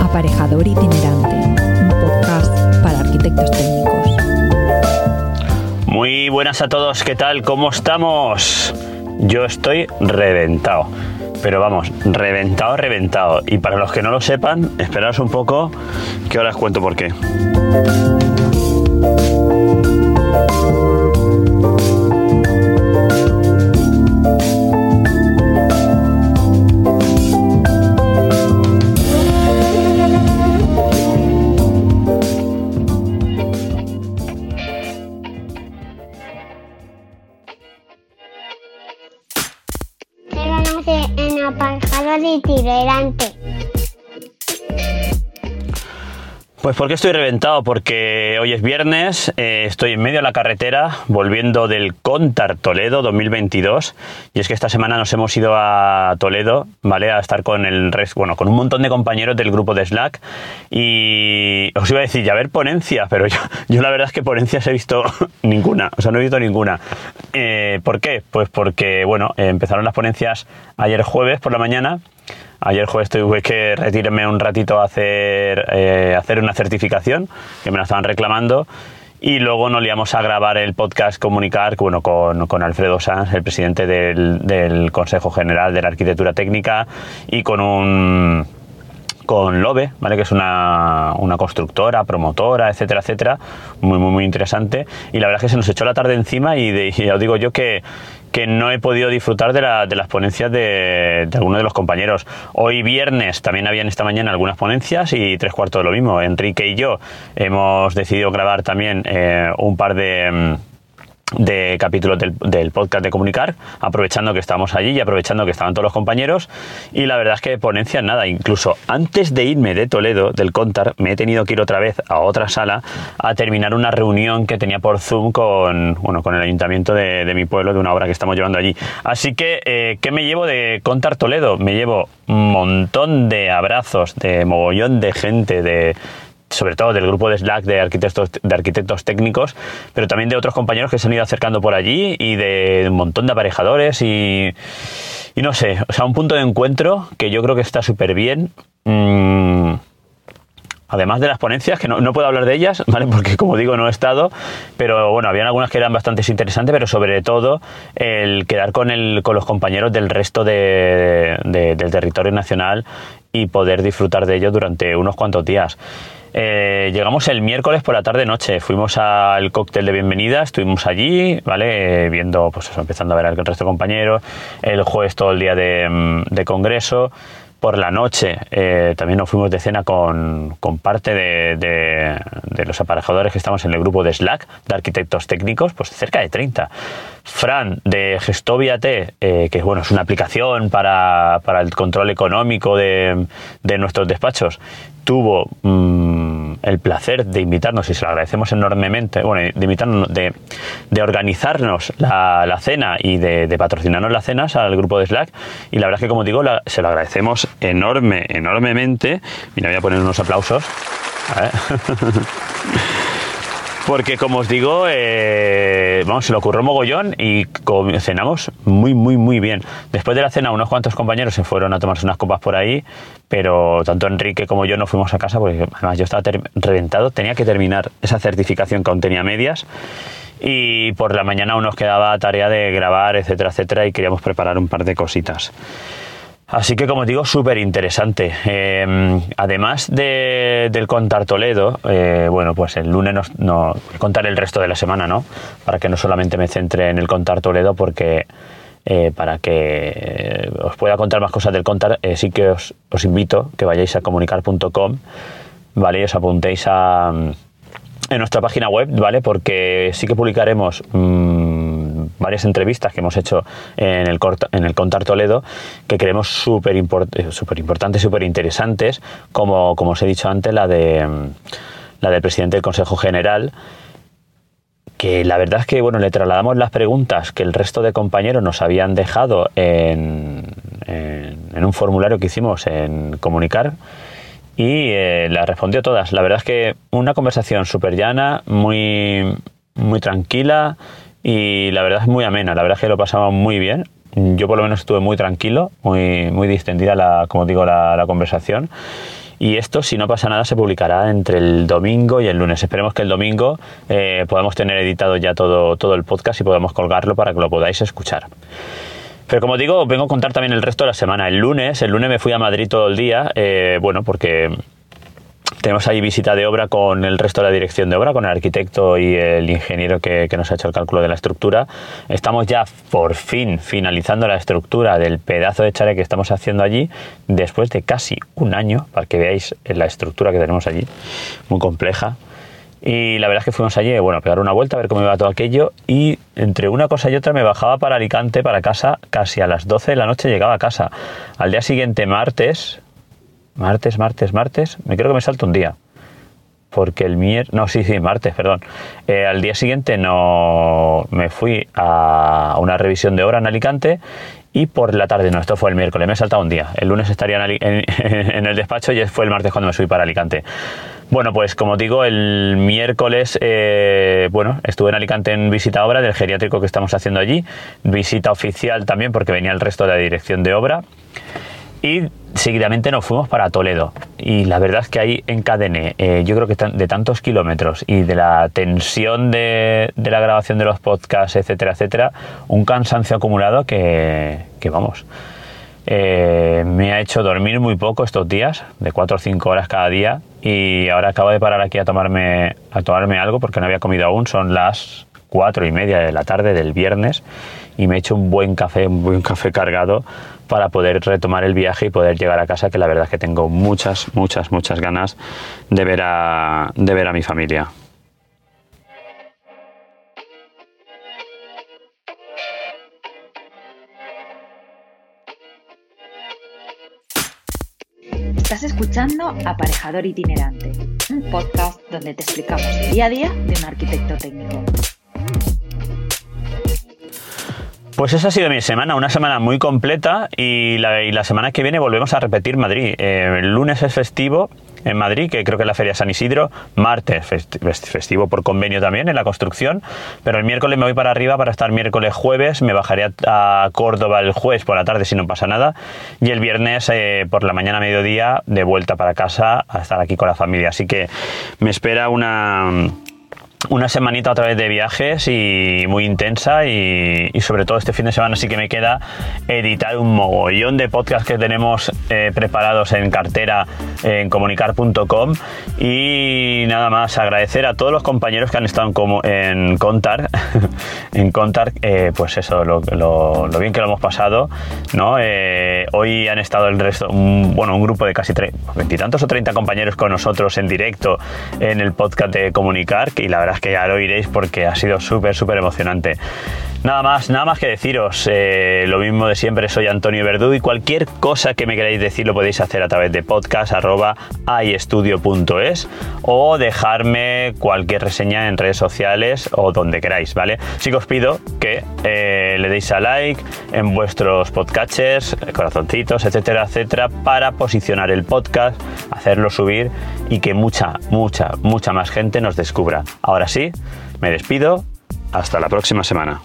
Aparejador itinerante, un podcast para arquitectos técnicos. Muy buenas a todos, ¿qué tal? ¿Cómo estamos? Yo estoy reventado. Pero vamos, reventado, reventado. Y para los que no lo sepan, esperaos un poco que ahora os cuento por qué. Aparejador itinerante. Pues porque estoy reventado, porque hoy es viernes, eh, estoy en medio de la carretera volviendo del Contar Toledo 2022 y es que esta semana nos hemos ido a Toledo, ¿vale? A estar con el resto, bueno, con un montón de compañeros del grupo de Slack y os iba a decir, ya ver ponencias, pero yo, yo la verdad es que ponencias he visto ninguna, o sea, no he visto ninguna. Eh, ¿Por qué? Pues porque, bueno, eh, empezaron las ponencias ayer jueves por la mañana Ayer jueves tuve que retirarme un ratito a hacer, eh, hacer una certificación, que me la estaban reclamando. Y luego nos liamos a grabar el podcast Comunicar bueno, con, con Alfredo Sanz, el presidente del, del Consejo General de la Arquitectura Técnica, y con un, con Lobe, ¿vale? que es una, una constructora, promotora, etcétera, etcétera, muy, muy, muy interesante. Y la verdad es que se nos echó la tarde encima y, de, y ya os digo yo que, que no he podido disfrutar de, la- de las ponencias de, algunos de los compañeros. Hoy viernes también habían esta mañana algunas ponencias y tres cuartos de lo mismo. Enrique y yo hemos decidido grabar también eh, un par de... de capítulos del, del podcast de comunicar, aprovechando que estamos allí y aprovechando que estaban todos los compañeros. Y la verdad es que ponencia nada, incluso antes de irme de Toledo, del Contar, me he tenido que ir otra vez a otra sala a terminar una reunión que tenía por Zoom con, bueno, con el ayuntamiento de, de mi pueblo, de una obra que estamos llevando allí. Así que, eh, ¿qué me llevo de Contar Toledo? Me llevo un montón de abrazos, de mogollón de gente, de sobre todo del grupo de Slack de arquitectos, de arquitectos técnicos, pero también de otros compañeros que se han ido acercando por allí y de un montón de aparejadores y, y no sé, o sea, un punto de encuentro que yo creo que está súper bien. Mm, Además de las ponencias, que no, no puedo hablar de ellas, ¿vale? Porque como digo, no he estado, pero bueno, habían algunas que eran bastante interesantes, pero sobre todo el quedar con, el, con los compañeros del resto de- de- del territorio nacional y poder disfrutar de ello durante unos cuantos días. Eh, llegamos el miércoles por la tarde-noche, fuimos al cóctel de bienvenida, estuvimos allí, ¿vale? Viendo, pues empezando a ver al resto de compañeros, el jueves todo el día de, mm, congreso, por la noche eh, también nos fuimos de cena con, con parte de, de- de los aparejadores que estamos en el grupo de Slack, de arquitectos técnicos, pues cerca de 30. Fran de Gestovia T, eh, que bueno, es una aplicación para, para el control económico de, de nuestros despachos, tuvo mm, el placer de invitarnos y se lo agradecemos enormemente, bueno, de invitarnos, de, de organizarnos la, la cena y de, patrocinarnos las cenas al grupo de Slack. Y la verdad es que, como digo, la- se lo agradecemos enorme, enormemente. Mira, voy a poner unos aplausos. A ver. Porque como os digo, eh, vamos, se le ocurrió mogollón y cenamos muy, muy, muy bien. Después de la cena, unos cuantos compañeros se fueron a tomarse unas copas por ahí, pero tanto Enrique como yo no fuimos a casa porque además yo estaba reventado, tenía que terminar esa certificación que aún tenía medias y por la mañana aún nos quedaba tarea de grabar, etcétera, etcétera, y queríamos preparar un par de cositas. Así que, como digo, súper interesante. Eh, además de- del Contar Toledo, eh, bueno, pues el lunes nos, no, contar el resto de la semana, ¿no? Para que no solamente me centre en el Contar Toledo, porque eh, para que eh, os pueda contar más cosas del Contar, eh, sí que os, os invito que vayáis a comunicar.com, ¿vale? Y os apuntéis a, en nuestra página web, ¿vale? Porque sí que publicaremos mm, varias entrevistas que hemos hecho en el, corta- en el Contar Toledo que creemos eh, súper importantes, súper interesantes, como, como os he dicho antes, la de la del presidente del Consejo General, que la verdad es que bueno, le trasladamos las preguntas que el resto de compañeros nos habían dejado en, en- en un formulario que hicimos en comunicar y eh, las respondió todas. La verdad es que una conversación súper llana, muy, muy tranquila y la verdad es muy amena. La verdad es que lo pasamos muy bien. Yo por lo menos estuve muy tranquilo, muy, muy distendida, la, como digo, la, conversación. Y esto, si no pasa nada, se publicará entre el domingo y el lunes. Esperemos que el domingo eh, podamos tener editado ya todo, todo el podcast y podamos colgarlo para que lo podáis escuchar. Pero como digo, vengo a contar también el resto de la semana. El lunes, el lunes me fui a Madrid todo el día, eh, bueno, porque tenemos ahí visita de obra con el resto de la dirección de obra, con el arquitecto y el ingeniero que, que, nos ha hecho el cálculo de la estructura. Estamos ya por fin finalizando la estructura del pedazo de chalet que estamos haciendo allí, después de casi un año, para que veáis la estructura que tenemos allí, muy compleja. Y la verdad es que fuimos allí, bueno, a pegar una vuelta, a ver cómo iba todo aquello. Y entre una cosa y otra me bajaba para Alicante, para casa, casi a las 12 de la noche llegaba a casa. Al día siguiente, martes, martes, martes, martes, me creo que me salto un día. Porque el miércoles, no, sí, sí, martes, perdón. Eh, al día siguiente no me fui a una revisión de obra en Alicante y por la tarde, no, esto fue el miércoles, me he saltado un día. El lunes estaría en, el despacho y fue el martes cuando me subí para Alicante. Bueno, pues como digo, el miércoles, eh, bueno, estuve en Alicante en visita obra del geriátrico que estamos haciendo allí, visita oficial también porque venía el resto de la dirección de obra y seguidamente nos fuimos para Toledo y la verdad es que ahí encadené, eh, yo creo que de tantos kilómetros y de la tensión de, la grabación de los podcasts, etcétera, etcétera, un cansancio acumulado que, que vamos. Eh, me ha hecho dormir muy poco estos días, de 4 o 5 horas cada día, y ahora acabo de parar aquí a tomarme, a tomarme algo porque no había comido aún, son las 4 y media de la tarde del viernes, y me he hecho un buen café, un buen café cargado para poder retomar el viaje y poder llegar a casa, que la verdad es que tengo muchas, muchas, muchas ganas de ver a, de ver a mi familia. Estás escuchando Aparejador Itinerante, un podcast donde te explicamos el día a día de un arquitecto técnico. Pues esa ha sido mi semana, una semana muy completa y la, semana que viene volvemos a repetir Madrid. Eh, el lunes es festivo en Madrid, que creo que es la Feria San Isidro, martes festivo por convenio también en la construcción, pero el miércoles me voy para arriba para estar miércoles jueves, me bajaré a, a Córdoba el jueves por la tarde si no pasa nada, y el viernes eh, por la mañana mediodía de vuelta para casa a estar aquí con la familia. Así que me espera una una semanita otra vez de viajes y muy intensa y, sobre todo este fin de semana sí que me queda editar un mogollón de podcasts que tenemos eh, preparados en cartera en comunicar.com y nada más agradecer a todos los compañeros que han estado en, en Contar en Contar eh, pues eso lo, bien que lo hemos pasado no eh, hoy han estado el resto un, bueno un grupo de casi veintitantos o treinta compañeros con nosotros en directo en el podcast de Comunicar y la verdad que ya lo oiréis porque ha sido súper, súper emocionante. Nada más, nada más que deciros, eh, lo mismo de siempre, soy Antonio Verdú y cualquier cosa que me queráis decir lo podéis hacer a través de podcast arroba iestudio.es o dejarme cualquier reseña en redes sociales o donde queráis, ¿vale? Sí que os pido que eh, le deis a like en vuestros podcatchers, corazoncitos, etcétera, etcétera, para posicionar el podcast, hacerlo subir y que mucha, mucha, mucha más gente nos descubra. Ahora sí, me despido, hasta la próxima semana.